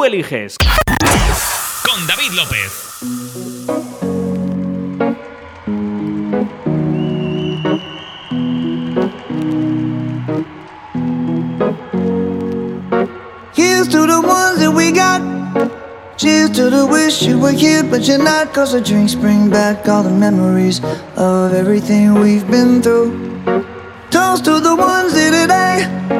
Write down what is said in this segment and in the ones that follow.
tú eliges. Con David López. Here's to the ones that we got. Cheers to the wish you were here, but you're not. Cause the drinks bring back all the memories of everything we've been through. Toast to the ones here today.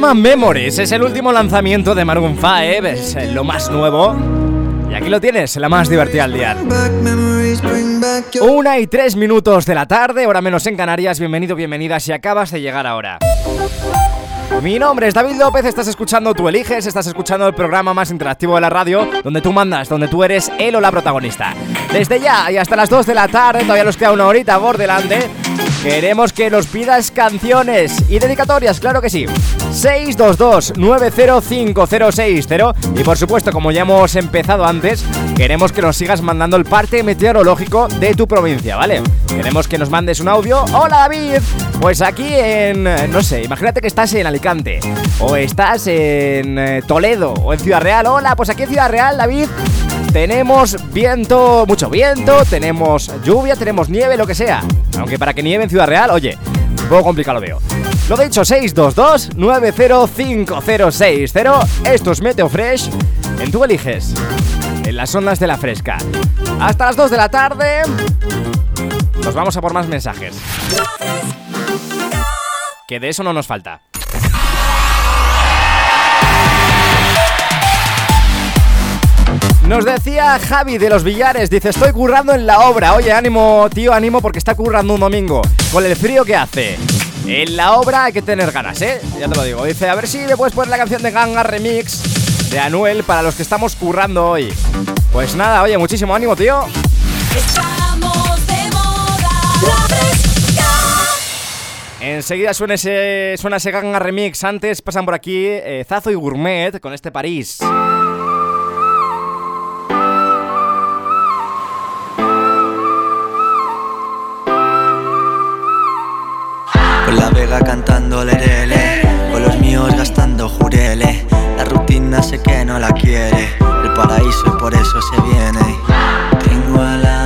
llama Memories, es el último lanzamiento de Maroon 5, es lo más nuevo. Y aquí lo tienes, la más divertida al día. Una y tres minutos de la tarde, hora menos en Canarias. Bienvenido, bienvenida si acabas de llegar ahora. Mi nombre es David López, estás escuchando Tú Eliges, estás escuchando el programa más interactivo de la radio, donde tú mandas, donde tú eres él o la protagonista. Desde ya y hasta las 2 de la tarde, todavía nos queda una horita por delante, queremos que nos pidas canciones y dedicatorias, claro que sí. 622-905060 y por supuesto, como ya hemos empezado antes, queremos que nos sigas mandando el parte meteorológico de tu provincia, ¿vale? Queremos que nos mandes un audio. Hola David, pues aquí en, no sé, imagínate que estás en Alicante o estás en eh, Toledo o en Ciudad Real. Hola, pues aquí en Ciudad Real, David, tenemos viento, mucho viento, tenemos lluvia, tenemos nieve, lo que sea. Aunque para que nieve en Ciudad Real, oye, un poco complicado lo veo. Lo dicho, 622-905060. Esto es Meteo Fresh. En tú eliges. En las ondas de la fresca. Hasta las 2 de la tarde. Nos vamos a por más mensajes. Que de eso no nos falta. Nos decía Javi de los Villares, dice, estoy currando en la obra. Oye, ánimo, tío, ánimo porque está currando un domingo. Con el frío que hace. En la obra hay que tener ganas, ¿eh? Ya te lo digo. Dice, a ver si me puedes poner la canción de Ganga Remix de Anuel para los que estamos currando hoy. Pues nada, oye, muchísimo ánimo, tío. Estamos de moda. La. Enseguida suena ese, suena ese Ganga Remix. Antes pasan por aquí eh, Zazo y Gourmet con este París. Con la vega cantando lerele Con los míos gastando jurele. La rutina sé que no la quiere. El paraíso y por eso se viene. Tengo la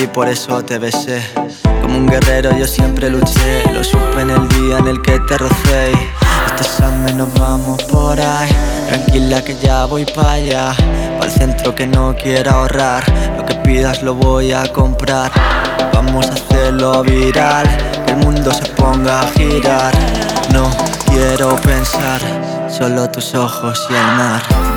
ti por eso te besé. Como un guerrero yo siempre luché. Lo supe en el día en el que te rocé. Este examen nos vamos por ahí. Tranquila que ya voy para allá. Para el centro que no quiero ahorrar. Lo que pidas lo voy a comprar. Vamos a hacerlo viral. Que el mundo se ponga a girar. No quiero pensar. Solo tus ojos y el mar.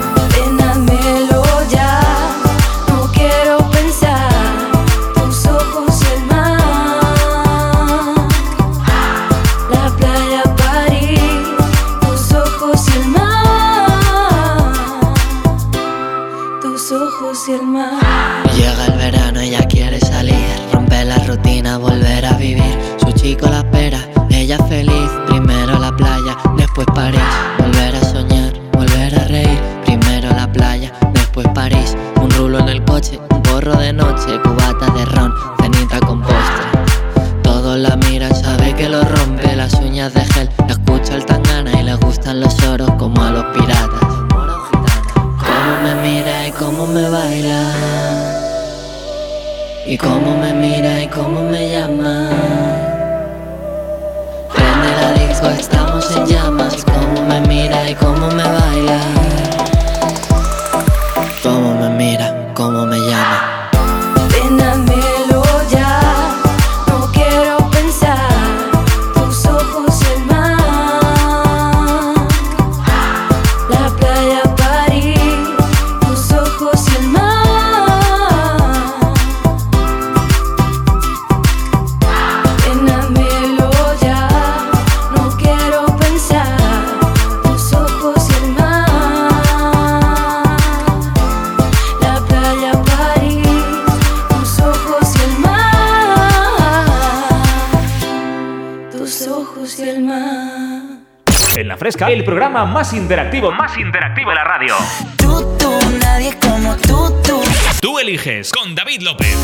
Fresca, el programa más interactivo, más interactivo de la radio. Tú, tú, nadie como tú, tú. Tú eliges con David López.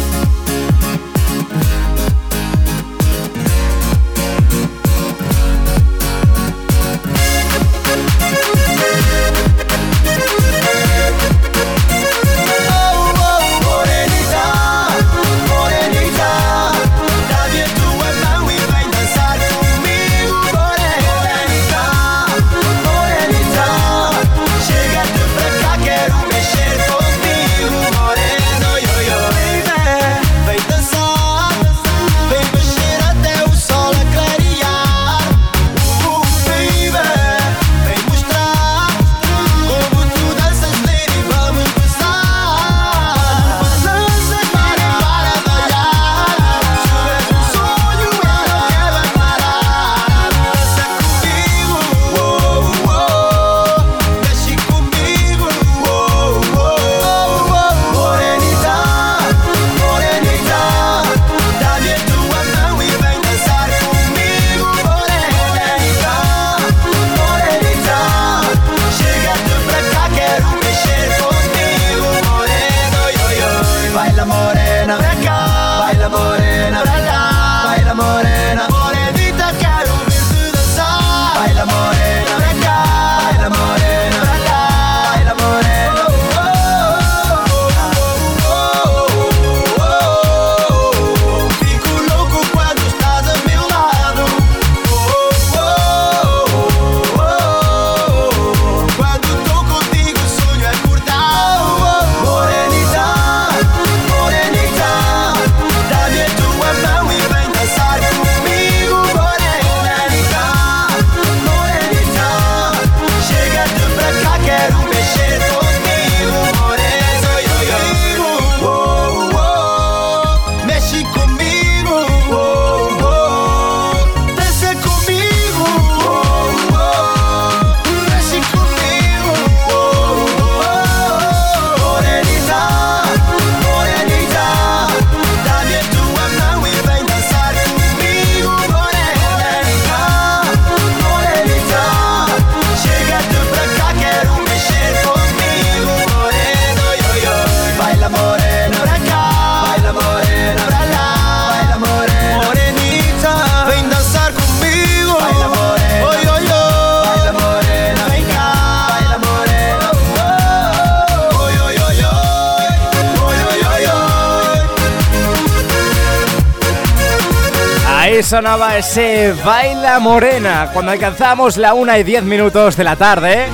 Sonaba ese Baila Morena cuando alcanzamos la 1 y 10 minutos de la tarde.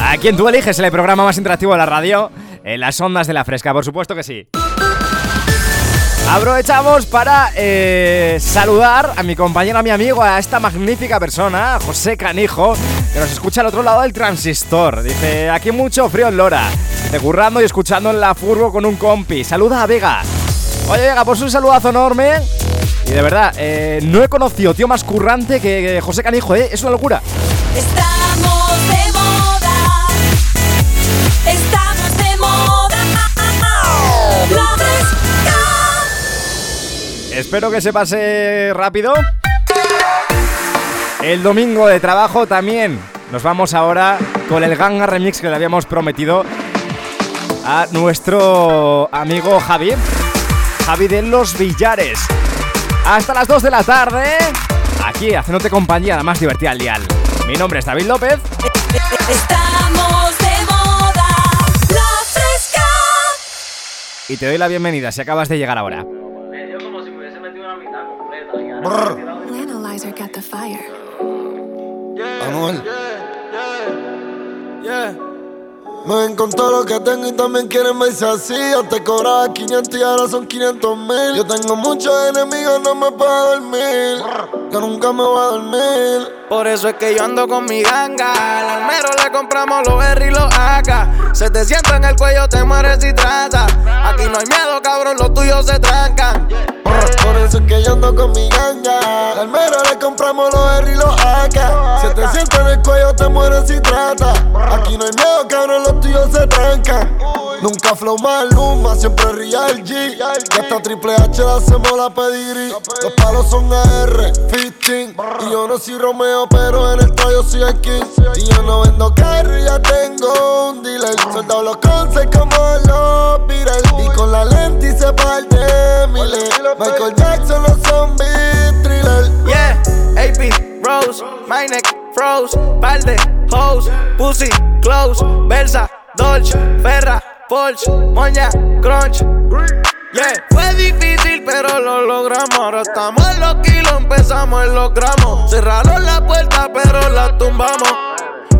Aquí en Tú Eliges, el programa más interactivo de la radio, en las ondas de la fresca, por supuesto que sí. Aprovechamos para eh, saludar a mi compañero, a mi amigo, a esta magnífica persona, José Canijo, que nos escucha al otro lado del transistor. Dice, aquí mucho frío en Lora. Dice, currando y escuchando en la furgo con un compi. Saluda a Vega. Oye, Vega, pues un saludazo enorme. Y de verdad, eh, no he conocido tío más currante que José Canijo, ¿eh? Es una locura. Estamos de moda. Estamos de moda. La fresca. Espero que se pase rápido. El domingo de trabajo también. Nos vamos ahora con el Ganga Remix que le habíamos prometido a nuestro amigo Javi. Javi de los Villares. Hasta las 2 de la tarde. Aquí, haciéndote compañía, la más divertida al dial. Mi nombre es David López. Estamos de moda. La fresca. Y te doy la bienvenida si acabas de llegar ahora. Analyzer got the fire. Anuel. Me ven con todo lo que tengo y también quieren verse así. Yo te cobraba 500 y ahora son 500 mil. Yo tengo muchos enemigos, no me puedo dormir. Que nunca me voy a dormir. Por eso es que yo ando con mi ganga. Al almero le compramos los R y los AK. Se te sienta en el cuello, te mueres y trata. Aquí no hay miedo, cabrón, los tuyos se trancan. Por eso es que yo ando con mi ganga. Al mero le compramos los R y los AK. Si te sientes en el cuello, te mueres si trata. Aquí no hay miedo, cabrón, los tuyos se trancan. Nunca flow más luma, siempre real G. Y Triple H le hacemos la pedigrí. Los palos son AR, 15. Y yo no soy Romeo, pero en el tallo soy el King. Y yo no vendo carro, ya tengo un dealer. Soldado los concepts como los Beatles. Y con la lente y se parte miles. Michael Jackson, los zombies, thriller. Yeah, AP, Rose, my neck, froze, balde, hose, pussy, close, Versa, Dolce, Ferra, Porsche, Moña, Crunch. Yeah, fue difícil, pero lo logramos. Ahora estamos en los kilos, empezamos en los gramos. Cerraron la puerta, pero la tumbamos.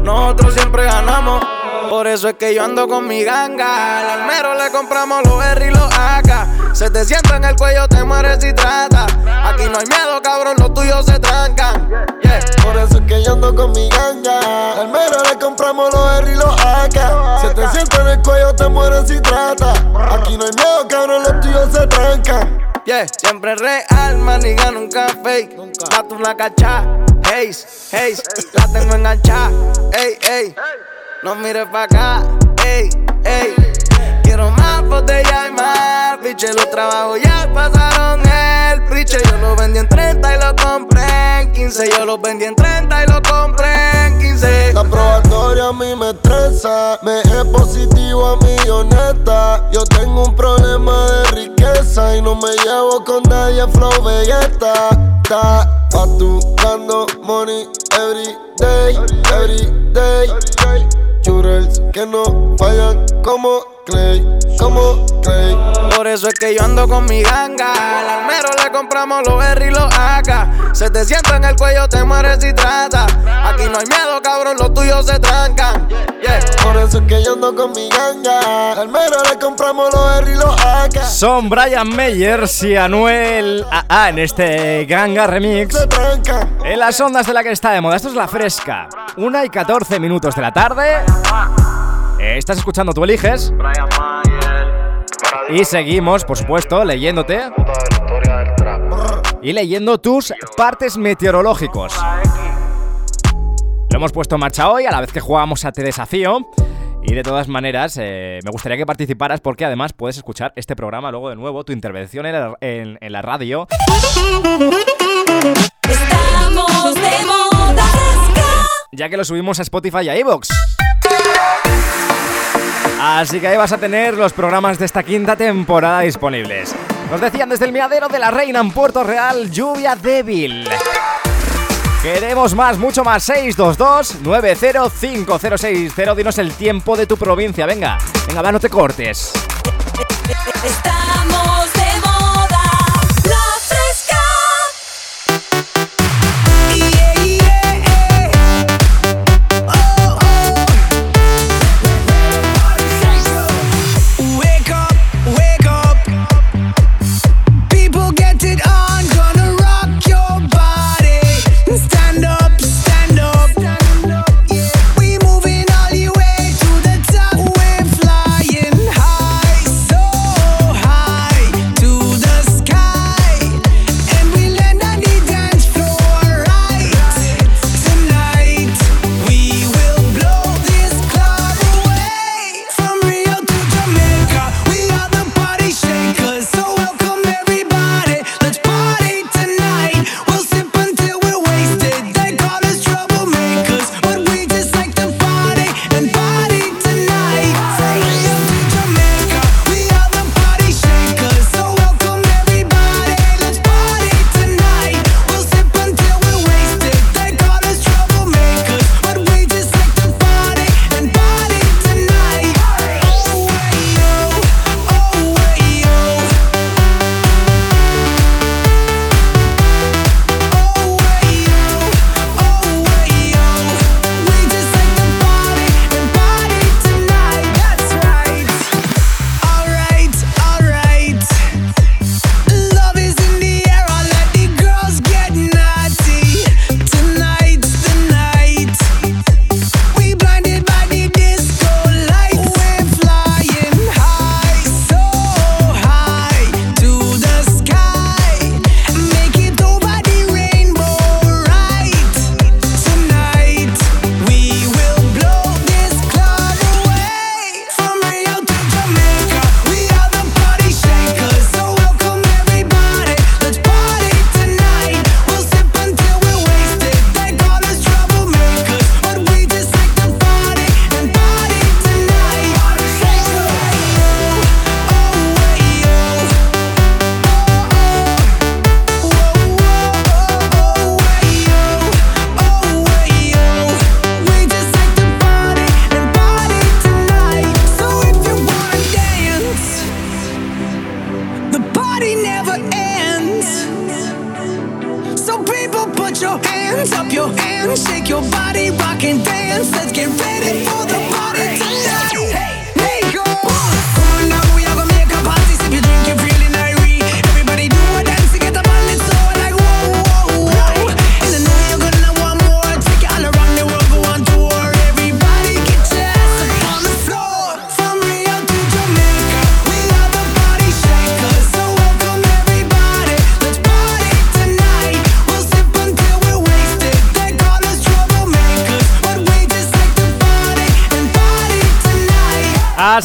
Nosotros siempre ganamos. Por eso es que yo ando con mi ganga. Al almero le compramos los R y los AK. Se te sienta en el cuello, te mueres si trata. Aquí no hay miedo, cabrón, los tuyos se trancan. Por eso es que yo ando con mi ganga. Al mero le compramos los R y los AK. Si te sientes en el cuello, te mueres si trata. Aquí no hay miedo, cabrón, los tuyos se trancan. Yeah, siempre real, maniga, nunca fake. La tú la cachá, haze, haze, la tengo enganchada, ey, ey. No mires pa' acá, ey, ey. Quiero más botella y más, piche, los trabajos ya pasaron el priche. Yo lo vendí en 30 y lo compré en 15. Yo lo vendí en 30 y lo compré en 15. La probatoria a mí me estresa. Me es positivo a mí, honesta. Yo tengo un problema de riqueza y no me llevo con nadie, flow belleta. Ta, facturando money every day, every day. Que no fallan como Clay, como Clay. Por eso es que yo ando con mi ganga. Al almero le compramos los R y los AK. Se te sienta en el cuello, te mueres si trata. Aquí no hay miedo, cabrón, los tuyos se trancan. Eso es que yo ando con mi ganga. Al mero le compramos los R y los AK. Son Brian Meyers y Anuel AA en este Ganga Remix. En las ondas de la que está de moda, esto es la fresca. 1 y 14 minutos de la tarde. Estás escuchando, tú eliges. Y seguimos, por supuesto, leyéndote y leyendo tus partes meteorológicos. Lo hemos puesto en marcha hoy a la vez que jugamos a Te Desafío. Y de todas maneras, eh, me gustaría que participaras porque además puedes escuchar este programa luego de nuevo, tu intervención en la, en- en la radio. Estamos de moda fresca. ya que lo subimos a Spotify y a iVoox. Así que ahí vas a tener los programas de esta quinta temporada disponibles. Nos decían desde el miadero de la reina en Puerto Real, lluvia débil. Queremos más, mucho más. 622-905060. Dinos el tiempo de tu provincia. Venga, venga, va, no te cortes. Estamos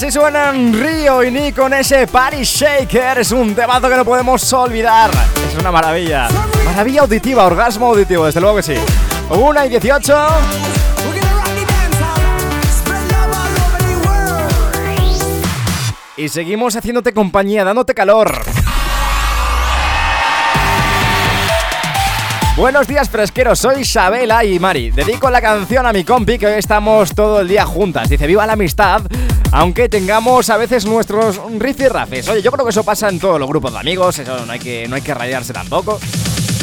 Así suenan Río y Ni con ese Party Shaker. Es un temazo que no podemos olvidar. Es una maravilla. Maravilla auditiva, orgasmo auditivo, desde luego que sí. Una y 18. We're gonna rock the dance hall, spread love all over the world. Y seguimos haciéndote compañía, dándote calor. Buenos días fresqueros, soy Isabela y Mari. Dedico la canción a mi compi que hoy estamos todo el día juntas. Dice, viva la amistad, aunque tengamos a veces nuestros rifirrafes. Oye, yo creo que eso pasa en todos los grupos de amigos, eso no hay que, no hay que rayarse tampoco.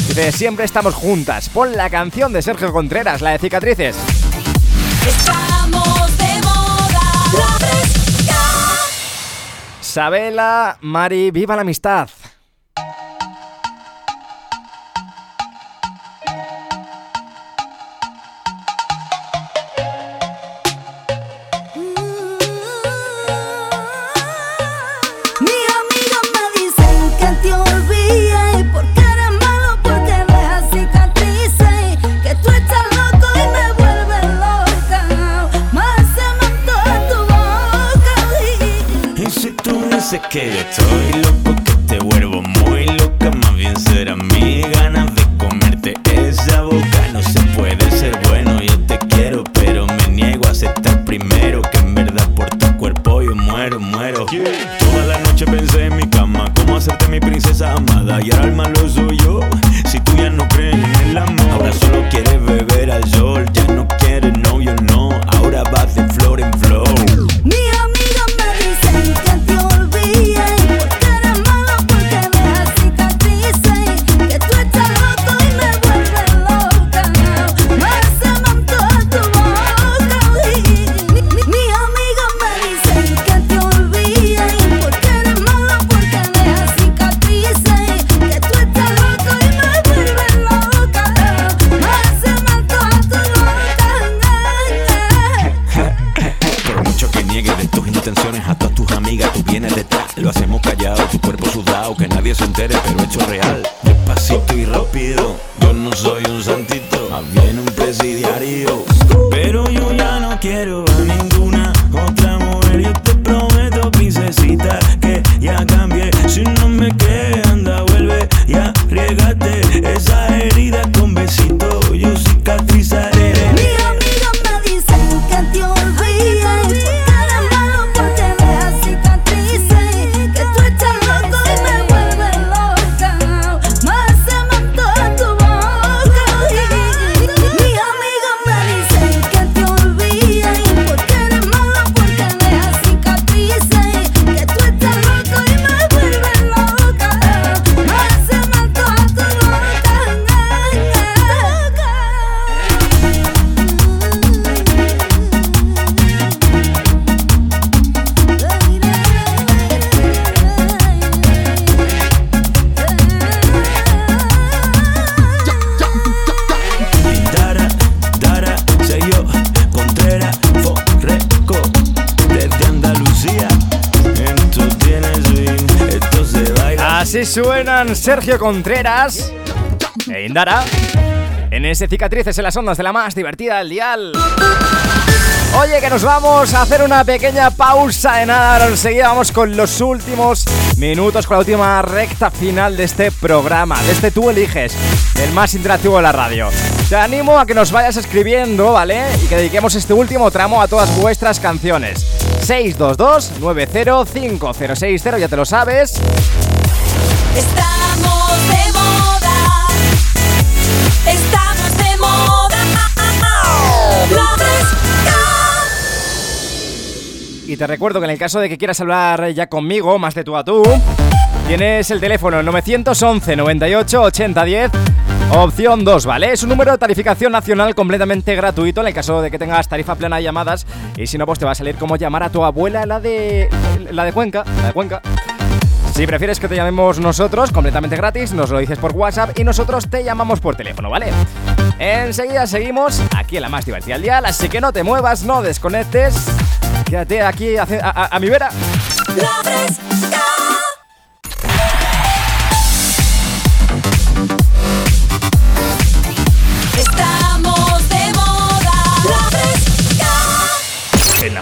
Dice, siempre estamos juntas. Pon la canción de Sergio Contreras, la de cicatrices. Estamos de moda. La fresca. Sabela, Mari, viva la amistad. Suenan Sergio Contreras e Indara en ese cicatrices en las ondas de la más divertida del dial. Oye, que nos vamos a hacer una pequeña pausa de nada. Ahora enseguida vamos con los últimos minutos, con la última recta final de este programa, de este Tú Eliges, el más interactivo de la radio. Te animo a que nos vayas escribiendo, ¿vale? Y que dediquemos este último tramo a todas vuestras canciones. 622-905060, ya te lo sabes. Estamos de moda. Estamos de moda. Y te recuerdo que en el caso de que quieras hablar ya conmigo, más de tú a tú, Tienes el teléfono 911 98 80 10. Opción 2, ¿vale? Es un número de tarificación nacional completamente gratuito en el caso de que tengas tarifa plena de llamadas. Y si no, pues te va a salir como llamar a tu abuela, la de. la de Cuenca. La de Cuenca. Si prefieres que te llamemos nosotros, completamente gratis, nos lo dices por WhatsApp y nosotros te llamamos por teléfono, ¿vale? Enseguida seguimos aquí en la más divertida del día, así que no te muevas, no desconectes. Quédate aquí a, a- a mi vera.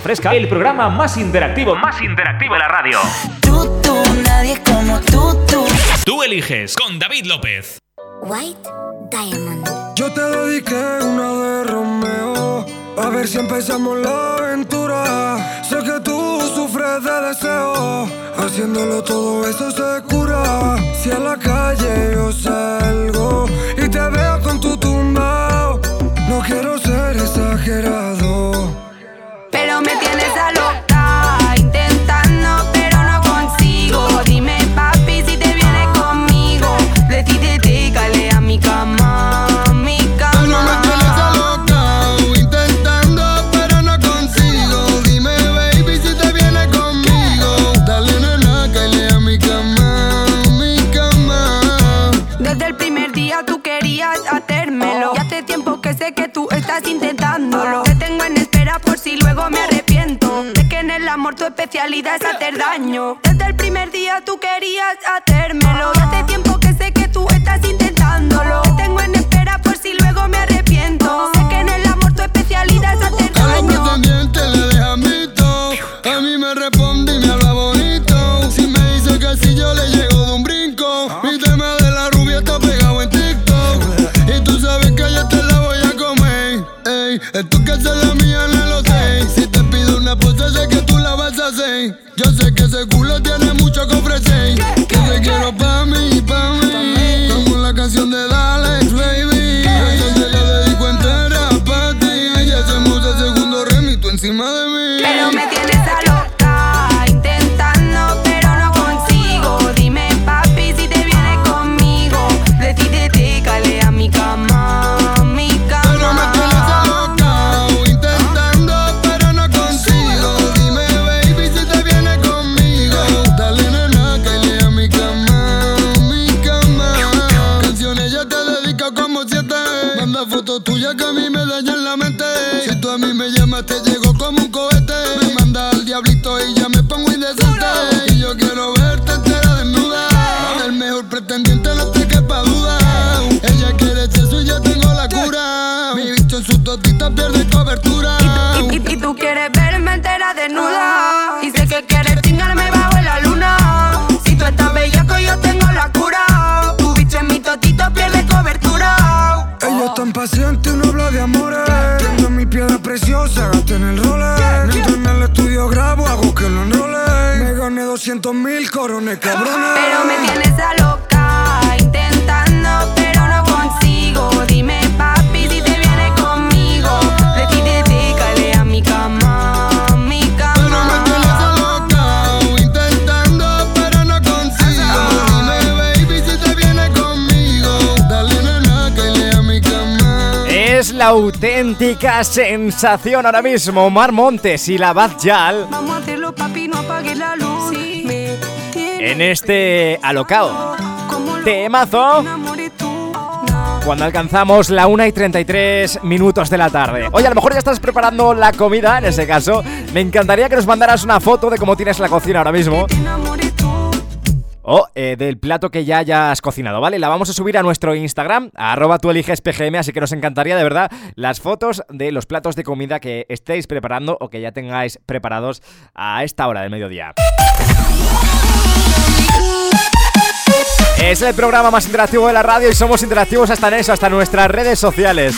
Fresca. El programa más interactivo, más interactivo de la radio. Tú, tú, nadie como tú, tú. Tú eliges con David López. White Diamond. Yo te dediqué una de Romeo. A ver si empezamos la aventura. Sé que tú sufres de deseo. Haciéndolo todo eso se cura. Si a la calle yo salgo y te veo con tu tumbao. No quiero ser exagerado. Me tienes a especialidad es hacer daño. Desde el primer día tú querías hacérmelo. Hace tiempo que sé que mil corones, cabrón. Pero me tienes a loca, intentando, pero no consigo. Dime, papi, si te viene conmigo. De ti te a mi cama, mi cama. Pero me tienes a loca, intentando, pero no consigo. Dime, baby, si te viene conmigo. Dale, nena, que a mi cama. Es la auténtica sensación ahora mismo. Omar Montes y la Bad Yal. Vamos a hacerlo, papi, no apagues la luz. En este alocao. Temazo. Cuando alcanzamos la 1 y 33 minutos de la tarde. Oye, a lo mejor ya estás preparando la comida, en ese caso. Me encantaría que nos mandaras una foto de cómo tienes la cocina ahora mismo. O eh, del plato que ya hayas cocinado, ¿vale? La vamos a subir a nuestro Instagram, arroba tú PGM, así que nos encantaría de verdad las fotos de los platos de comida que estéis preparando o que ya tengáis preparados a esta hora del mediodía. Es el programa más interactivo de la radio y somos interactivos hasta en eso, hasta nuestras redes sociales.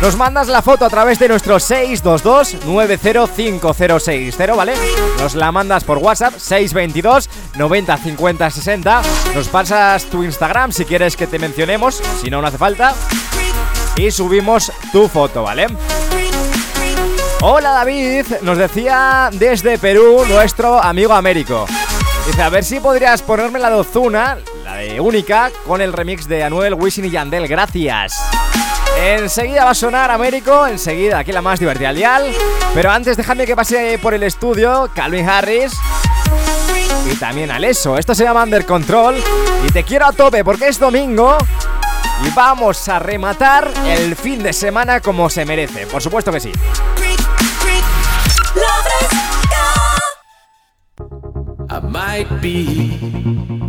Nos mandas la foto a través de nuestro 622-905060, ¿vale? Nos la mandas por WhatsApp 622 90 50 60. Nos pasas tu Instagram si quieres que te mencionemos, si no, no hace falta. Y subimos tu foto, ¿vale? Hola David, nos decía desde Perú nuestro amigo Américo. Dice, a ver si podrías ponerme la de Ozuna, la de Única, con el remix de Anuel, Wisin y Yandel. Gracias. Enseguida va a sonar Américo, enseguida aquí la más divertida al dial. Pero antes dejadme que pase por el estudio Calvin Harris y también Aleso. Esto se llama Under Control y te quiero a tope porque es domingo y vamos a rematar el fin de semana como se merece. Por supuesto que sí. I might be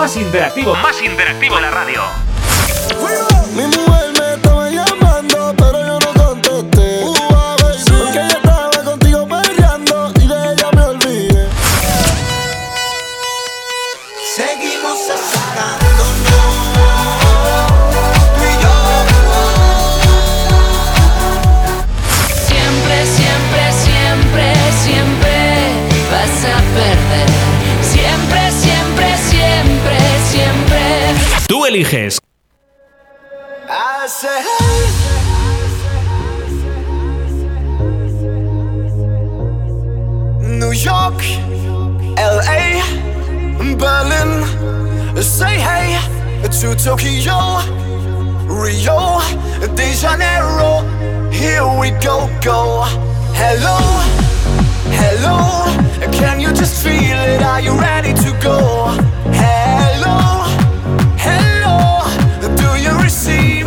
más interactivo, más interactivo de la radio. Say, New York, LA, Berlin, say hey to Tokyo, Rio, De Janeiro. Here we go, go. Hello, hello, can you just feel it? Are you ready to go? Hello, receive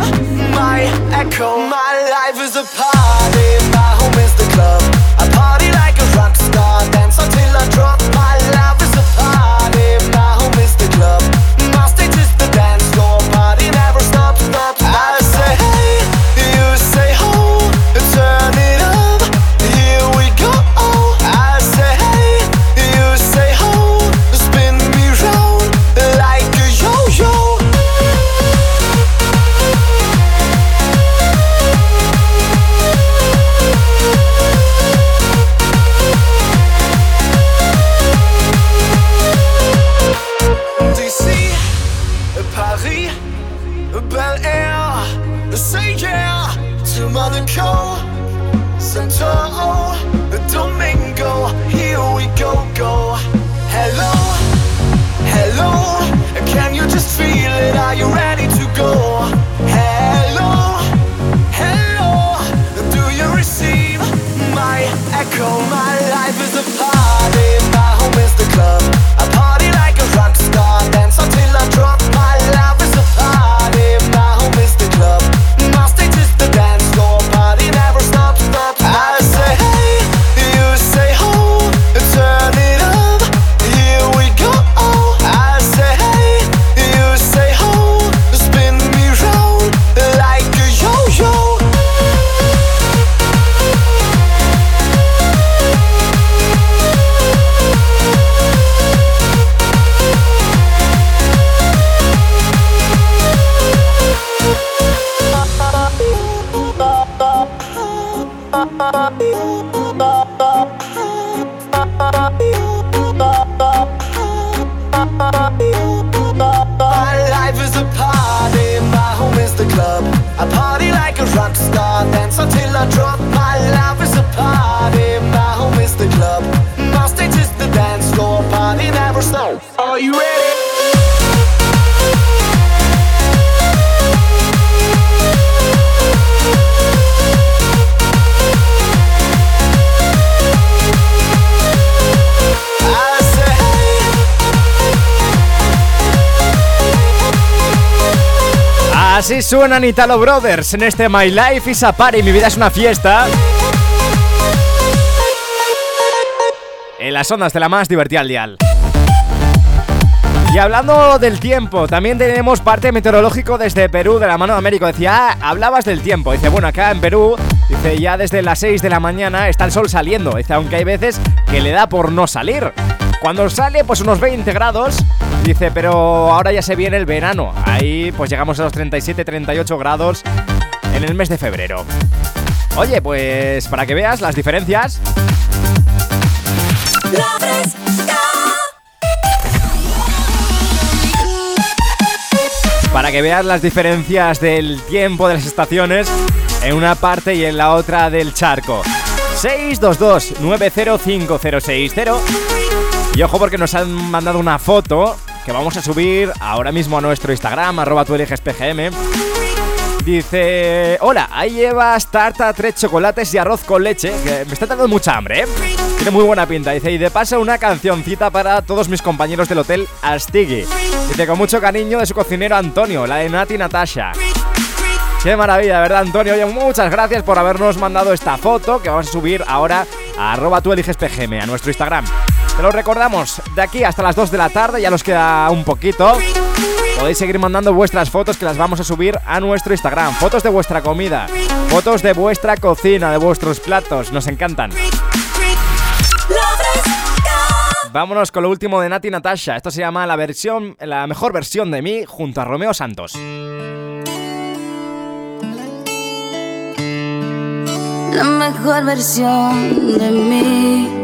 my echo? My life is a party, Así suenan Italo Brothers en este My Life is a Party, mi vida es una fiesta. En las ondas de la más divertida al dial. Y hablando del tiempo, también tenemos parte meteorológico desde Perú, de la mano de Américo. Decía, ah, hablabas del tiempo. Dice, bueno, acá en Perú, dice, ya desde las 6 de la mañana está el sol saliendo. Dice, aunque hay veces que le da por no salir. Cuando sale, pues unos 20 grados. Dice, pero ahora ya se viene el verano. Ahí pues llegamos a los 37-38 grados en el mes de febrero. Oye, pues para que veas las diferencias. Para que veas las diferencias del tiempo de las estaciones en una parte y en la otra del charco. 622-905060. Y ojo porque nos han mandado una foto que vamos a subir ahora mismo a nuestro Instagram, arroba tu eliges PGM. Dice, hola, ahí llevas tarta, tres chocolates y arroz con leche, que me está dando mucha hambre, ¿eh? Tiene muy buena pinta. Dice, y de paso una cancioncita para todos mis compañeros del hotel Astigui. Dice, con mucho cariño de su cocinero Antonio, la de Nati Natasha. Qué maravilla, ¿verdad, Antonio? Oye, muchas gracias por habernos mandado esta foto que vamos a subir ahora a arroba tú eliges PGM, a nuestro Instagram. Te lo recordamos, de aquí hasta las 2 de la tarde, ya nos queda un poquito. Podéis seguir mandando vuestras fotos que las vamos a subir a nuestro Instagram. Fotos de vuestra comida, fotos de vuestra cocina, de vuestros platos, nos encantan. Vámonos con lo último de Nati Natasha. Esto se llama la versión, la mejor versión de mí junto a Romeo Santos. La mejor versión de mí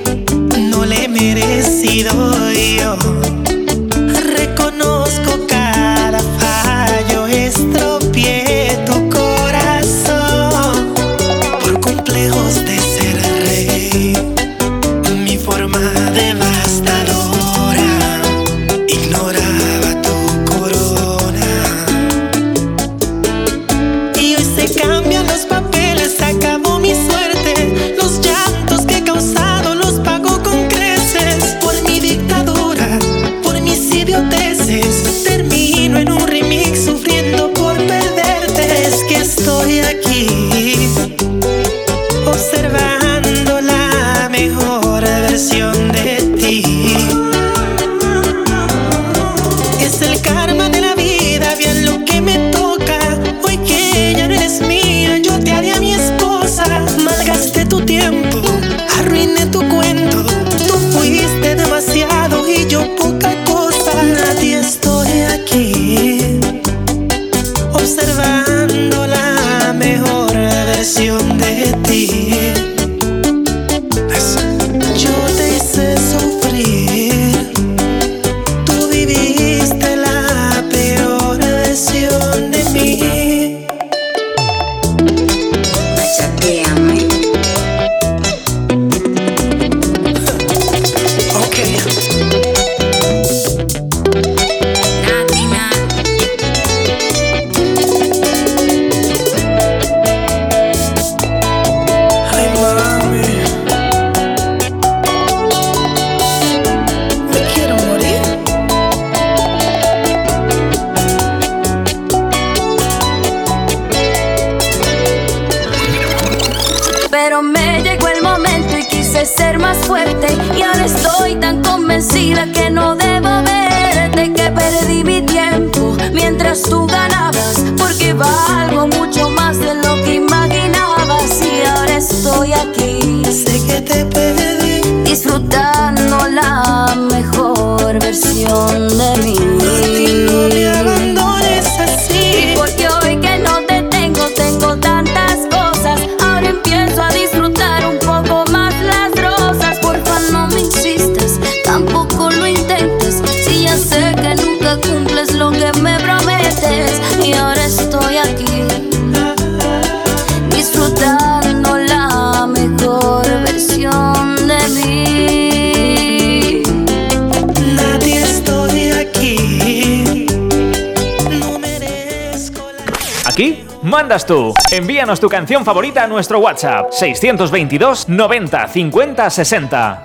no la he merecido yo. tú. Envíanos tu canción favorita a nuestro WhatsApp 622 90 50 60.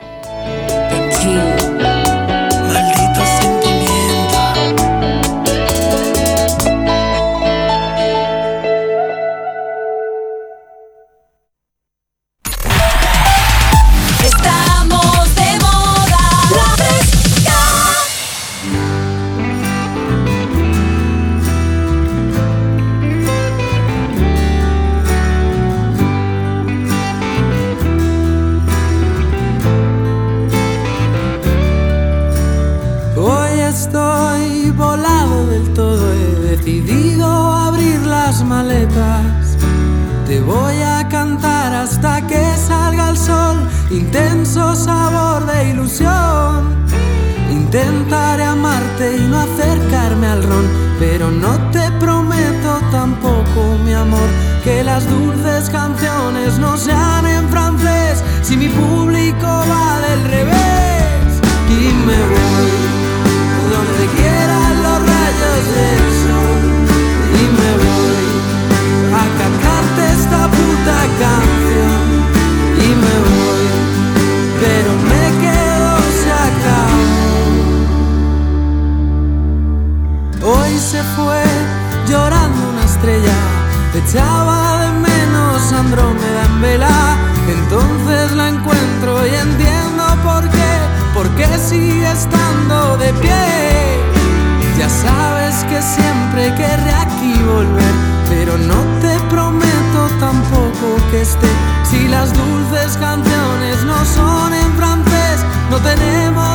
Ya sabes que siempre querré aquí volver, pero no te prometo tampoco que esté. Si las dulces canciones no son en francés, no tenemos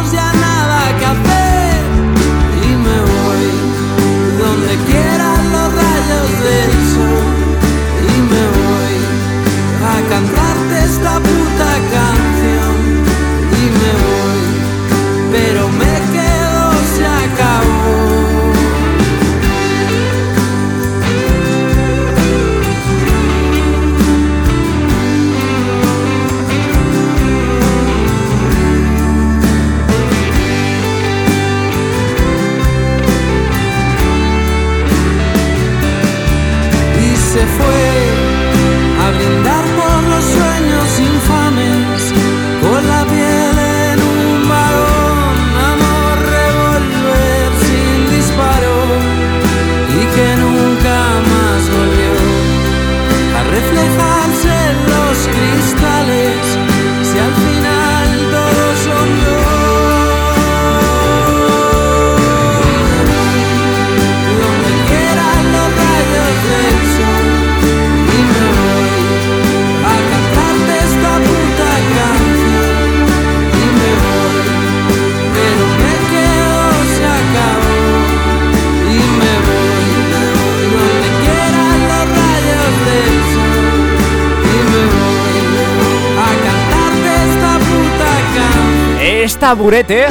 taburete.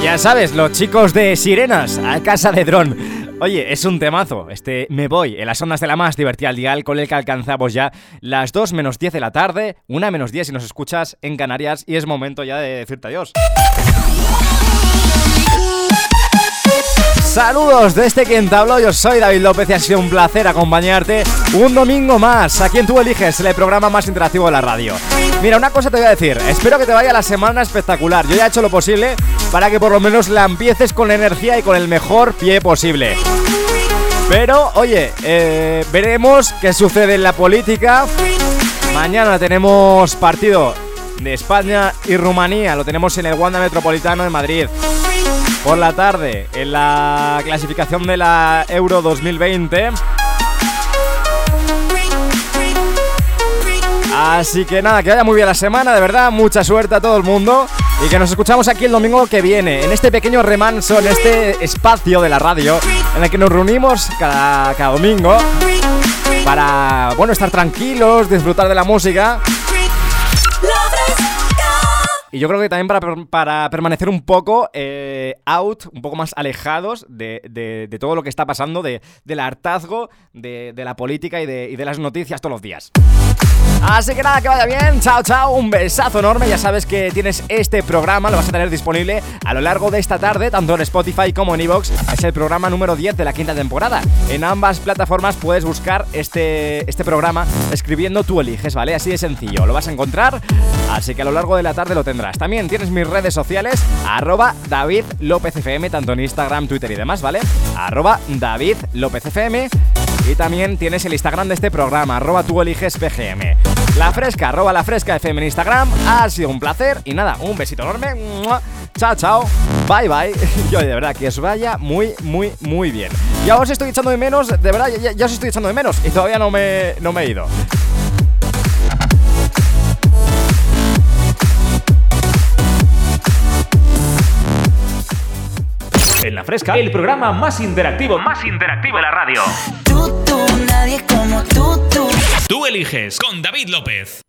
Ya sabes, los chicos de Sirenas a casa de dron. Oye, es un temazo. Este Me Voy en las ondas de la más divertida al dial con el que alcanzamos ya las 2 menos 10 de la tarde, 1 menos 10 si nos escuchas en Canarias y es momento ya de decirte adiós. Saludos desde quien te yo soy David López y ha sido un placer acompañarte un domingo más a quien tú eliges, el programa más interactivo de la radio. Mira, una cosa te voy a decir, espero que te vaya la semana espectacular, yo ya he hecho lo posible para que por lo menos la empieces con energía y con el mejor pie posible. Pero, oye, eh, veremos qué sucede en la política. Mañana tenemos partido de España y Rumanía, lo tenemos en el Wanda Metropolitano de Madrid. Por la tarde, en la clasificación de la Euro 2020. Así que nada, que vaya muy bien la semana, de verdad, mucha suerte a todo el mundo y que nos escuchamos aquí el domingo que viene, en este pequeño remanso, en este espacio de la radio, en el que nos reunimos cada, cada domingo para, bueno, estar tranquilos, disfrutar de la música y yo creo que también para, para permanecer un poco eh, out, un poco más alejados de, de- todo lo que está pasando, de, del hartazgo, de, de la política y de, y de las noticias todos los días. Así que nada, que vaya bien. Chao, chao. Un besazo enorme. Ya sabes que tienes este programa, lo vas a tener disponible a lo largo de esta tarde, tanto en Spotify como en Evox. Es el programa número 10 de la quinta temporada. En ambas plataformas puedes buscar este, este programa escribiendo tú eliges, ¿vale? Así de sencillo. Lo vas a encontrar, así que a lo largo de la tarde lo tendrás. También tienes mis redes sociales, arroba David López FM, tanto en Instagram, Twitter y demás, ¿vale? Arroba David López FM. Y también tienes el Instagram de este programa, arroba tú eliges PGM. La fresca, arroba la fresca FM en Instagram. Ha sido un placer y nada, un besito enorme. Chao, chao. Bye, bye. Yo de verdad que os vaya muy, muy, muy bien. Ya os estoy echando de menos, de verdad, ya, ya os estoy echando de menos y todavía no me, no me he ido. En la fresca, el programa más interactivo, más interactivo de la radio. Tú eliges con David López.